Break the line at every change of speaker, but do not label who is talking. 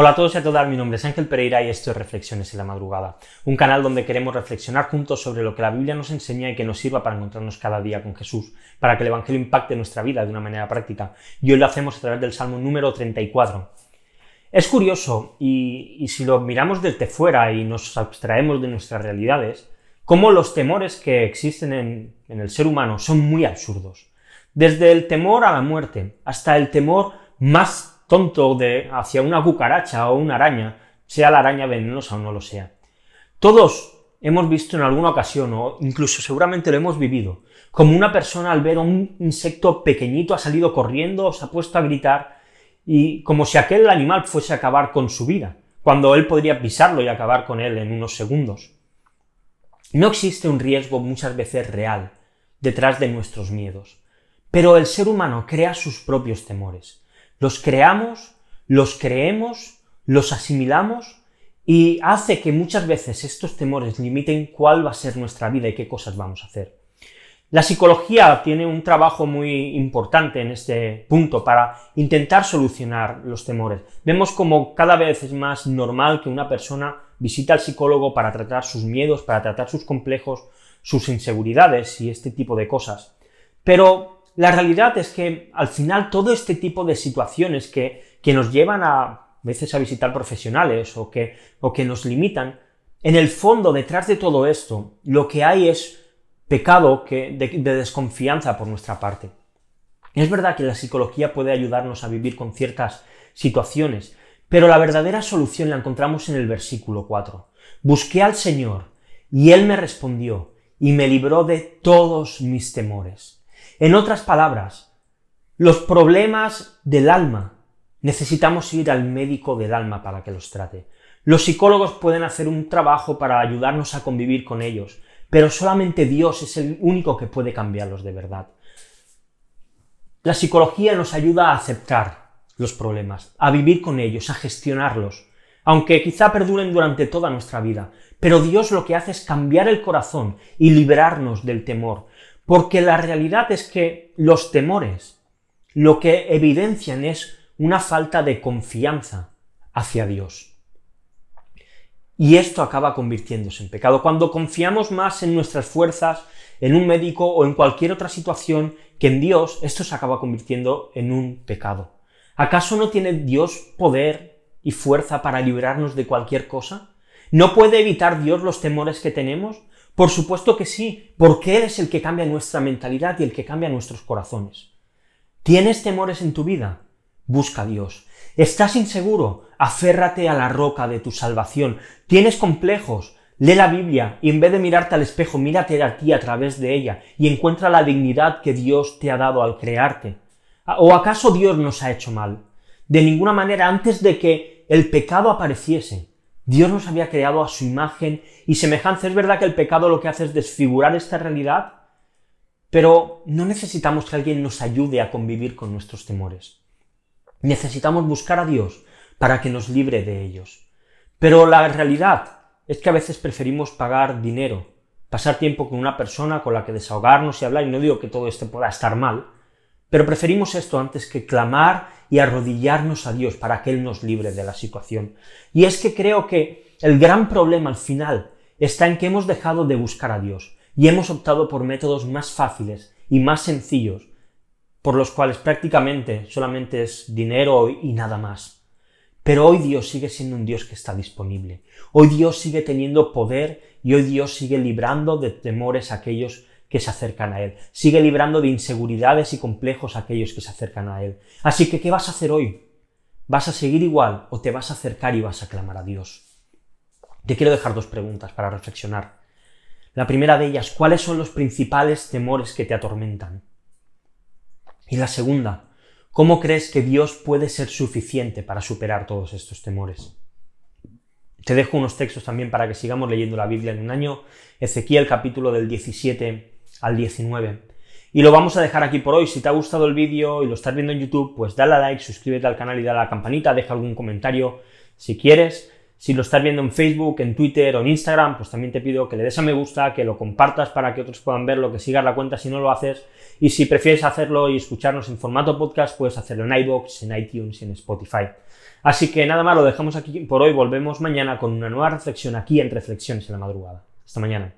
Hola a todos y a todas, mi nombre es Ángel Pereira y esto es Reflexiones en la Madrugada, un canal donde queremos reflexionar juntos sobre lo que la Biblia nos enseña y que nos sirva para encontrarnos cada día con Jesús, para que el Evangelio impacte nuestra vida de una manera práctica. Y hoy lo hacemos a través del Salmo número 34. Es curioso, y, si lo miramos desde fuera y nos abstraemos de nuestras realidades, cómo los temores que existen en, en el ser humano son muy absurdos. Desde el temor a la muerte hasta el temor más tonto de hacia una cucaracha o una araña, sea la araña venenosa o no lo sea. Todos hemos visto en alguna ocasión, o incluso seguramente lo hemos vivido, como una persona al ver un insecto pequeñito ha salido corriendo, se ha puesto a gritar, y como si aquel animal fuese a acabar con su vida, cuando él podría pisarlo y acabar con él en unos segundos. No existe un riesgo muchas veces real detrás de nuestros miedos, pero el ser humano crea sus propios temores. Los creamos, los creemos, los asimilamos y hace que muchas veces estos temores limiten cuál va a ser nuestra vida y qué cosas vamos a hacer. La psicología tiene un trabajo muy importante en este punto para intentar solucionar los temores. Vemos como cada vez es más normal que una persona visita al psicólogo para tratar sus miedos, para tratar sus complejos, sus inseguridades y este tipo de cosas. Pero la realidad es que al final todo este tipo de situaciones que, que nos llevan a, veces a visitar profesionales o que, o que nos limitan, en el fondo, detrás de todo esto, lo que hay es pecado de, de desconfianza por nuestra parte. Es verdad que la psicología puede ayudarnos a vivir con ciertas situaciones, pero la verdadera solución la encontramos en el versículo 4. Busqué al Señor, y Él me respondió, y me libró de todos mis temores. En otras palabras, los problemas del alma necesitamos ir al médico del alma para que los trate. Los psicólogos pueden hacer un trabajo para ayudarnos a convivir con ellos, pero solamente Dios es el único que puede cambiarlos de verdad. La psicología nos ayuda a aceptar los problemas, a vivir con ellos, a gestionarlos, aunque quizá perduren durante toda nuestra vida. Pero Dios lo que hace es cambiar el corazón y librarnos del temor, porque la realidad es que los temores lo que evidencian es una falta de confianza hacia Dios. Y esto acaba convirtiéndose en pecado. Cuando confiamos más en nuestras fuerzas, en un médico o en cualquier otra situación que en Dios, esto se acaba convirtiendo en un pecado. ¿Acaso no tiene Dios poder y fuerza para librarnos de cualquier cosa? ¿No puede evitar Dios los temores que tenemos? Por supuesto que sí, porque Él es el que cambia nuestra mentalidad y el que cambia nuestros corazones. ¿Tienes temores en tu vida? Busca a Dios. ¿Estás inseguro? Aférrate a la roca de tu salvación. ¿Tienes complejos? Lee la Biblia y en vez de mirarte al espejo, mírate a ti a través de ella y encuentra la dignidad que Dios te ha dado al crearte. ¿O acaso Dios nos ha hecho mal? De ninguna manera, antes de que el pecado apareciese, Dios nos había creado a su imagen y semejanza. Es verdad que el pecado lo que hace es desfigurar esta realidad, pero no necesitamos que alguien nos ayude a convivir con nuestros temores. Necesitamos buscar a Dios para que nos libre de ellos. Pero la realidad es que a veces preferimos pagar dinero, pasar tiempo con una persona con la que desahogarnos y hablar, y no digo que todo esto pueda estar mal, pero preferimos esto antes que clamar y arrodillarnos a Dios para que Él nos libre de la situación. Y es que creo que el gran problema al final está en que hemos dejado de buscar a Dios y hemos optado por métodos más fáciles y más sencillos, por los cuales prácticamente solamente es dinero y nada más. Pero hoy Dios sigue siendo un Dios que está disponible. Hoy Dios sigue teniendo poder y hoy Dios sigue librando de temores a aquellos que se acercan a Él. Sigue librando de inseguridades y complejos a aquellos que se acercan a Él. Así que, ¿qué vas a hacer hoy? ¿Vas a seguir igual o te vas a acercar y vas a clamar a Dios? Te quiero dejar dos preguntas para reflexionar. La primera de ellas, ¿cuáles son los principales temores que te atormentan? Y la segunda, ¿cómo crees que Dios puede ser suficiente para superar todos estos temores? Te dejo unos textos también para que sigamos leyendo la Biblia en un año. Ezequiel capítulo del 17 al 19. Y lo vamos a dejar aquí por hoy. Si te ha gustado el vídeo y lo estás viendo en YouTube, pues dale a like, suscríbete al canal y dale a la campanita, deja algún comentario si quieres. Si lo estás viendo en Facebook, en Twitter o en Instagram, pues también te pido que le des a me gusta, que lo compartas para que otros puedan verlo, que sigas la cuenta si no lo haces. Y si prefieres hacerlo y escucharnos en formato podcast, puedes hacerlo en iBox, en iTunes y en Spotify. Así que nada más, lo dejamos aquí por hoy. Volvemos mañana con una nueva reflexión aquí en Reflexiones en la Madrugada. Hasta mañana.